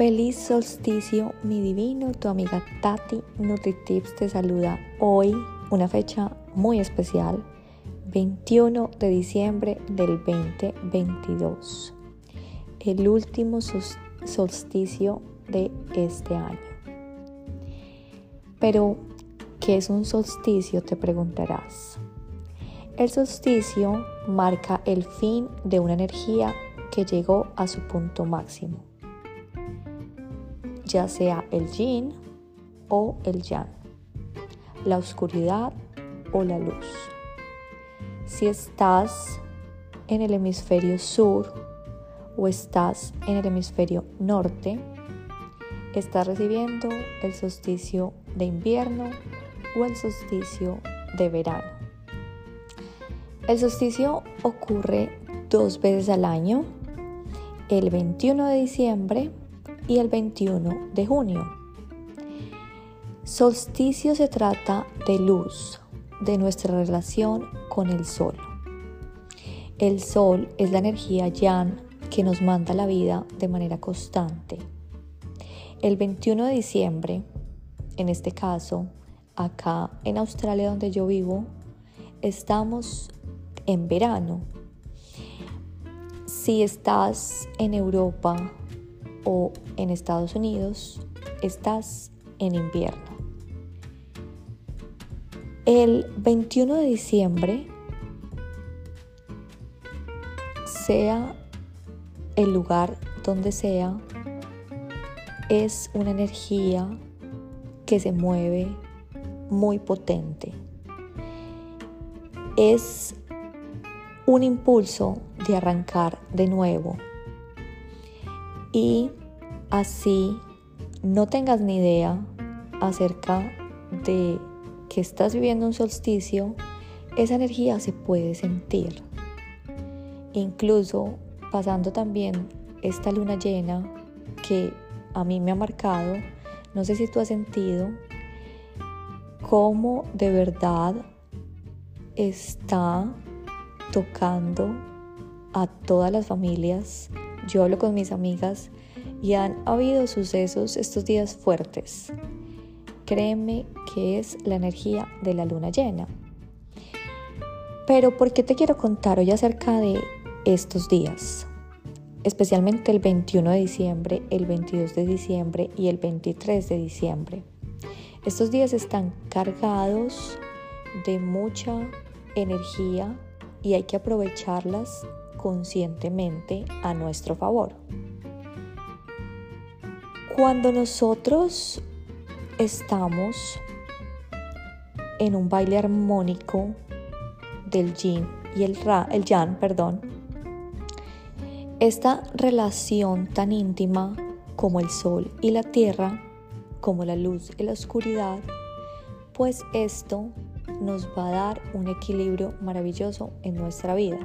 Feliz solsticio, mi divino, tu amiga Tati NutriTips te saluda hoy, una fecha muy especial, 21 de diciembre del 2022, el último solsticio de este año. Pero, ¿qué es un solsticio? Te preguntarás. El solsticio marca el fin de una energía que llegó a su punto máximo ya sea el yin o el yang, la oscuridad o la luz. Si estás en el hemisferio sur o estás en el hemisferio norte, estás recibiendo el solsticio de invierno o el solsticio de verano. El solsticio ocurre dos veces al año, el 21 de diciembre y el 21 de junio. Solsticio se trata de luz, de nuestra relación con el sol. El sol es la energía yang que nos manda la vida de manera constante. El 21 de diciembre, en este caso, acá en Australia donde yo vivo, estamos en verano. Si estás en Europa o en Estados Unidos estás en invierno. El 21 de diciembre, sea el lugar donde sea, es una energía que se mueve muy potente. Es un impulso de arrancar de nuevo y así no tengas ni idea acerca de que estás viviendo un solsticio, esa energía se puede sentir. Incluso pasando también esta luna llena que a mí me ha marcado, no sé si tú has sentido cómo de verdad está tocando a todas las familias yo hablo con mis amigas y han habido sucesos estos días fuertes. Créeme que es la energía de la luna llena. Pero ¿por qué te quiero contar hoy acerca de estos días? Especialmente el 21 de diciembre, el 22 de diciembre y el 23 de diciembre. Estos días están cargados de mucha energía y hay que aprovecharlas conscientemente a nuestro favor. Cuando nosotros estamos en un baile armónico del yin y el, ra, el yang, perdón, esta relación tan íntima como el sol y la tierra, como la luz y la oscuridad, pues esto nos va a dar un equilibrio maravilloso en nuestra vida.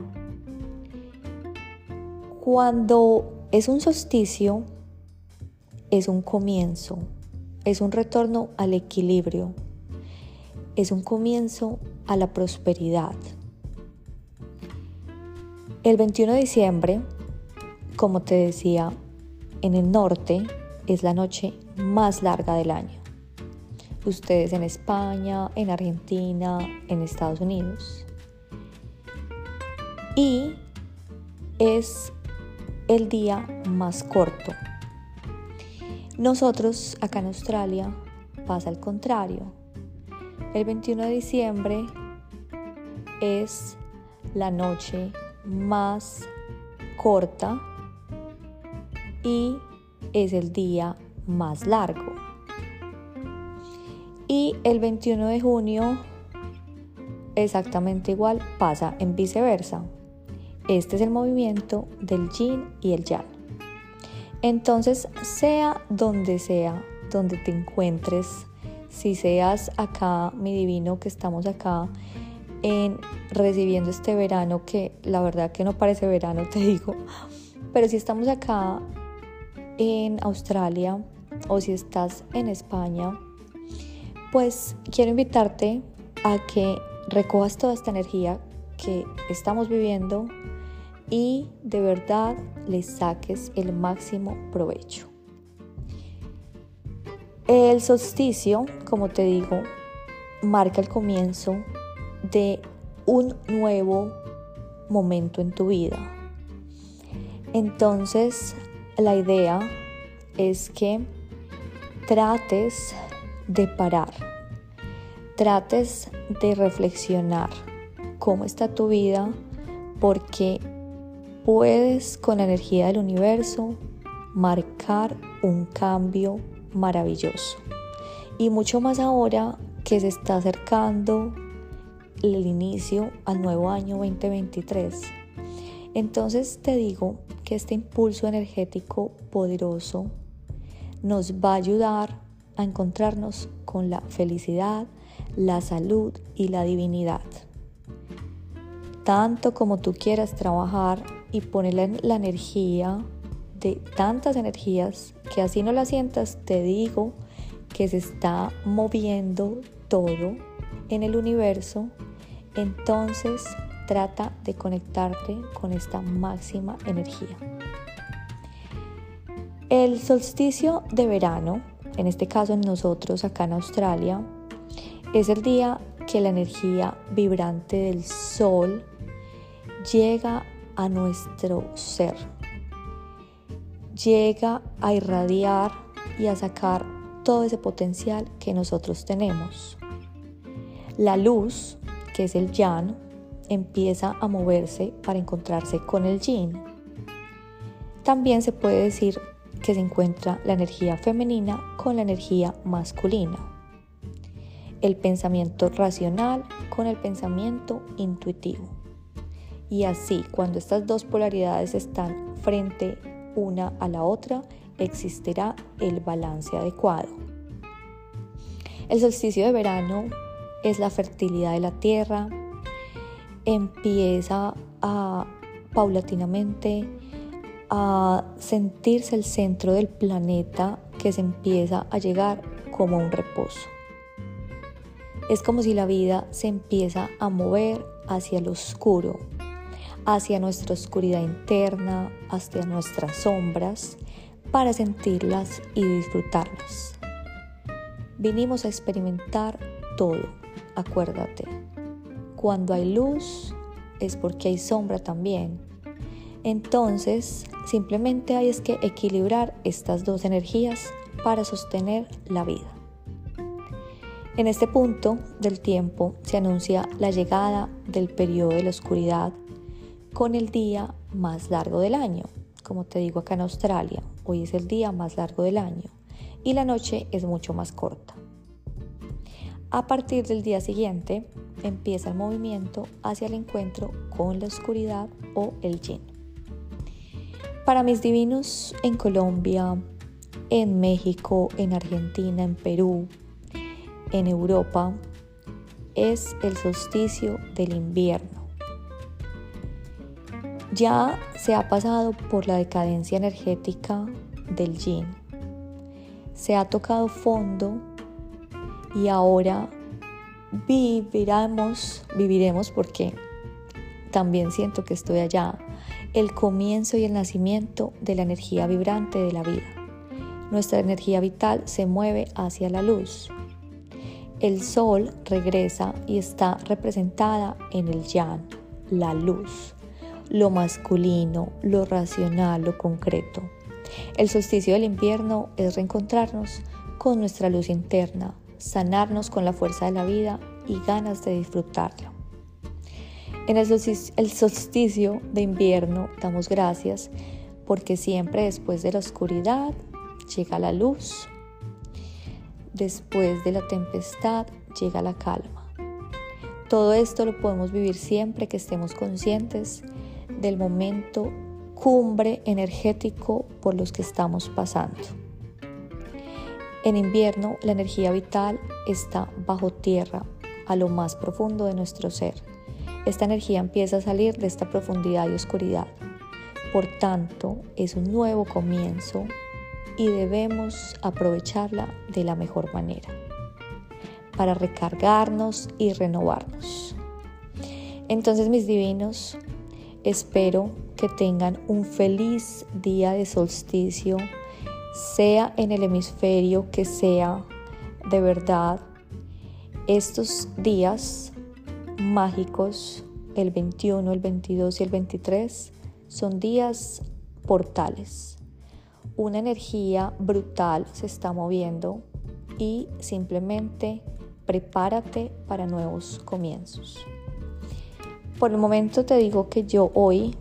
Cuando es un solsticio, es un comienzo, es un retorno al equilibrio, es un comienzo a la prosperidad. El 21 de diciembre, como te decía, en el norte es la noche más larga del año. Ustedes en España, en Argentina, en Estados Unidos. Y es el día más corto. Nosotros acá en Australia pasa al contrario. El 21 de diciembre es la noche más corta y es el día más largo. Y el 21 de junio exactamente igual pasa en viceversa. Este es el movimiento del yin y el yang. Entonces, sea donde sea, donde te encuentres, si seas acá, mi divino, que estamos acá en recibiendo este verano, que la verdad que no parece verano, te digo, pero si estamos acá en Australia o si estás en España, pues quiero invitarte a que recojas toda esta energía que estamos viviendo y de verdad le saques el máximo provecho. El solsticio, como te digo, marca el comienzo de un nuevo momento en tu vida. Entonces, la idea es que trates de parar, trates de reflexionar cómo está tu vida, porque puedes con la energía del universo marcar un cambio maravilloso. Y mucho más ahora que se está acercando el inicio al nuevo año 2023. Entonces te digo que este impulso energético poderoso nos va a ayudar a encontrarnos con la felicidad, la salud y la divinidad. Tanto como tú quieras trabajar y ponerle la energía de tantas energías que así no la sientas, te digo que se está moviendo todo en el universo, entonces trata de conectarte con esta máxima energía. El solsticio de verano, en este caso en nosotros acá en Australia, es el día que la energía vibrante del sol llega a nuestro ser, llega a irradiar y a sacar todo ese potencial que nosotros tenemos. La luz, que es el yang, empieza a moverse para encontrarse con el yin. También se puede decir que se encuentra la energía femenina con la energía masculina. El pensamiento racional con el pensamiento intuitivo. Y así, cuando estas dos polaridades están frente una a la otra, existirá el balance adecuado. El solsticio de verano es la fertilidad de la tierra, empieza a paulatinamente a sentirse el centro del planeta que se empieza a llegar como un reposo. Es como si la vida se empieza a mover hacia lo oscuro, hacia nuestra oscuridad interna, hacia nuestras sombras, para sentirlas y disfrutarlas. Vinimos a experimentar todo, acuérdate. Cuando hay luz es porque hay sombra también. Entonces, simplemente hay es que equilibrar estas dos energías para sostener la vida. En este punto del tiempo se anuncia la llegada del periodo de la oscuridad con el día más largo del año. Como te digo acá en Australia, hoy es el día más largo del año y la noche es mucho más corta. A partir del día siguiente empieza el movimiento hacia el encuentro con la oscuridad o el yin. Para mis divinos en Colombia, en México, en Argentina, en Perú, en Europa, es el solsticio del invierno ya se ha pasado por la decadencia energética del yin. Se ha tocado fondo y ahora viviremos, viviremos porque también siento que estoy allá, el comienzo y el nacimiento de la energía vibrante de la vida. Nuestra energía vital se mueve hacia la luz. El sol regresa y está representada en el yang, la luz lo masculino, lo racional, lo concreto. El solsticio del invierno es reencontrarnos con nuestra luz interna, sanarnos con la fuerza de la vida y ganas de disfrutarlo. En el solsticio, de invierno damos gracias porque siempre después de la oscuridad llega la luz, después de la tempestad llega la calma. Todo esto lo podemos vivir siempre que estemos conscientes del momento cumbre energético por los que estamos pasando. En invierno la energía vital está bajo tierra, a lo más profundo de nuestro ser. Esta energía empieza a salir de esta profundidad y oscuridad. Por tanto, es un nuevo comienzo y debemos aprovecharla de la mejor manera para recargarnos y renovarnos. Entonces, mis divinos, Espero que tengan un feliz día de solsticio. sea en el hemisferio que sea, de verdad, estos días mágicos, el 21, el 22 y el 23, son días portales. Una energía brutal se está moviendo y simplemente prepárate para nuevos comienzos. Por el momento te digo que yo hoy,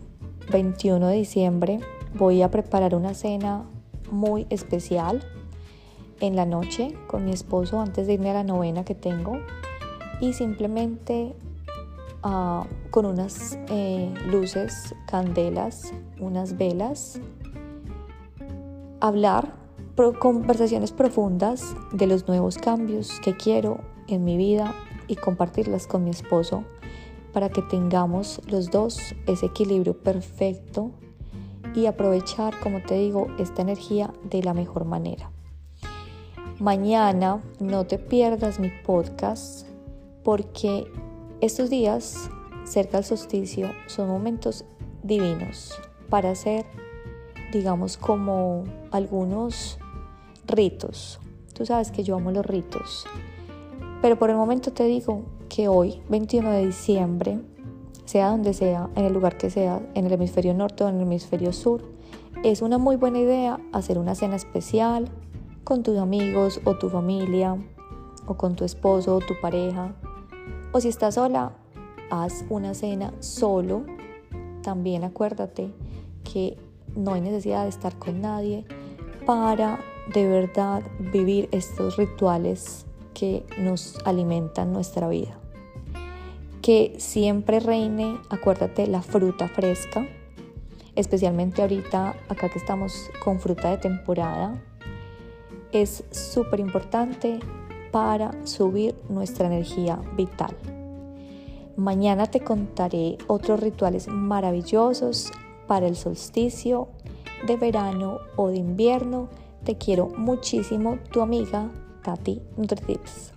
21 de diciembre, voy a preparar una cena muy especial en la noche con mi esposo antes de irme a la novena que tengo y simplemente ah, con unas eh, luces, candelas, unas velas, hablar conversaciones profundas de los nuevos cambios que quiero en mi vida y compartirlas con mi esposo para que tengamos los dos ese equilibrio perfecto y aprovechar, como te digo, esta energía de la mejor manera. Mañana no te pierdas mi podcast porque estos días cerca del solsticio son momentos divinos para hacer, digamos, como algunos ritos. Tú sabes que yo amo los ritos. Pero por el momento te digo que hoy, 21 de diciembre, sea donde sea, en el lugar que sea, en el hemisferio norte o en el hemisferio sur, es una muy buena idea hacer una cena especial con tus amigos o tu familia, o con tu esposo o tu pareja. O si estás sola, haz una cena solo. También acuérdate que no hay necesidad de estar con nadie para de verdad vivir estos rituales que nos alimentan nuestra vida que siempre reine, acuérdate, la fruta fresca, especialmente ahorita, acá que estamos con fruta de temporada, es súper importante para subir nuestra energía vital. Mañana te contaré otros rituales maravillosos para el solsticio de verano o de invierno. Te quiero muchísimo, tu amiga Tati NutriTips.